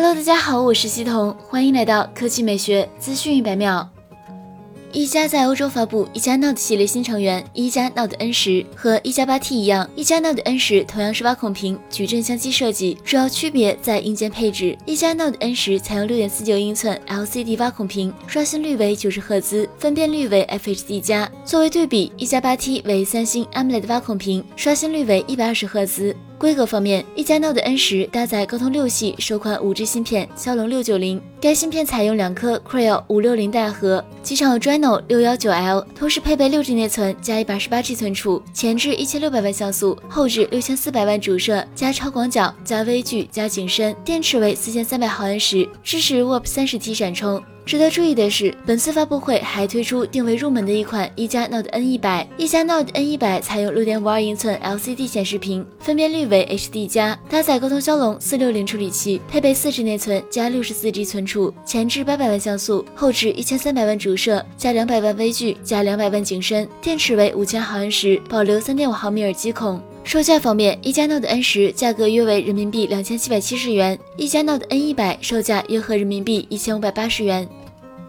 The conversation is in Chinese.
Hello，大家好，我是西彤，欢迎来到科技美学资讯一百秒。一加在欧洲发布一加 Note 系列新成员一加 Note N 十，和一加八 T 一样，一加 Note N 十同样是挖孔屏矩阵相机设计，主要区别在硬件配置。一加 Note N 十采用六点四九英寸 LCD 挖孔屏，刷新率为九十赫兹，分辨率为 FHD 加。作为对比，一加八 T 为三星 AMOLED 挖孔屏，刷新率为一百二十赫兹。规格方面，一加 Note N 十搭载高通六系首款五 G 芯片骁龙六九零，该芯片采用两颗 Creo 五六零带核，机场 Adreno 六幺九 L，同时配备六 G 内存加一百二十八 G 存储，前置一千六百万像素，后置六千四百万主摄加超广角加微距加景深，电池为四千三百毫安时，支持 Warp 三十 T 闪充。值得注意的是，本次发布会还推出定位入门的一款一加 Note N 一百。一加 Note N 一百采用六点五二英寸 LCD 显示屏，分辨率为 HD 加，搭载高通骁龙四六零处理器，配备四 G 内存加六十四 G 存储，前置八百万像素，后置一千三百万主摄加两百万微距加两百万景深，电池为五千毫安时，保留三点五毫米耳机孔。售价方面，一加 Note N 十价格约为人民币两千七百七十元，一加 Note N 一百售价约合人民币一千五百八十元。